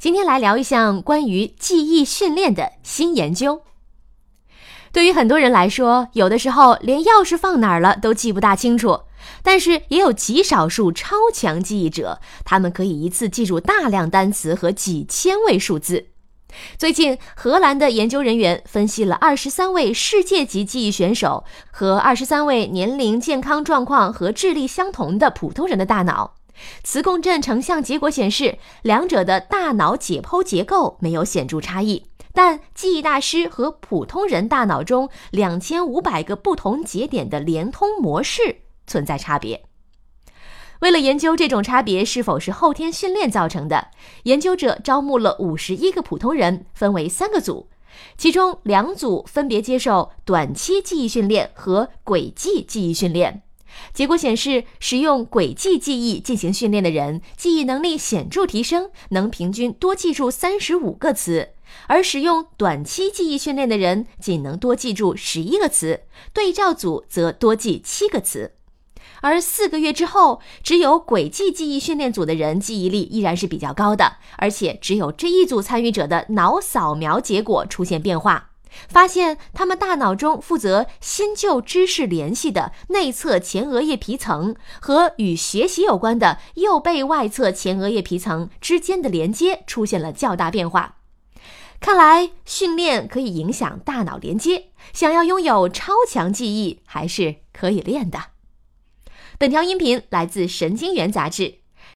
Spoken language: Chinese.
今天来聊一项关于记忆训练的新研究。对于很多人来说，有的时候连钥匙放哪儿了都记不大清楚，但是也有极少数超强记忆者，他们可以一次记住大量单词和几千位数字。最近，荷兰的研究人员分析了二十三位世界级记忆选手和二十三位年龄、健康状况和智力相同的普通人的大脑。磁共振成像结果显示，两者的大脑解剖结构没有显著差异，但记忆大师和普通人大脑中两千五百个不同节点的连通模式存在差别。为了研究这种差别是否是后天训练造成的，研究者招募了五十一个普通人，分为三个组，其中两组分别接受短期记忆训练和轨迹记忆训练。结果显示，使用轨迹记忆进行训练的人，记忆能力显著提升，能平均多记住三十五个词；而使用短期记忆训练的人，仅能多记住十一个词，对照组则多记七个词。而四个月之后，只有轨迹记忆训练组的人记忆力依然是比较高的，而且只有这一组参与者的脑扫描结果出现变化。发现他们大脑中负责新旧知识联系的内侧前额叶皮层和与学习有关的右背外侧前额叶皮层之间的连接出现了较大变化。看来训练可以影响大脑连接，想要拥有超强记忆还是可以练的。本条音频来自《神经元》杂志。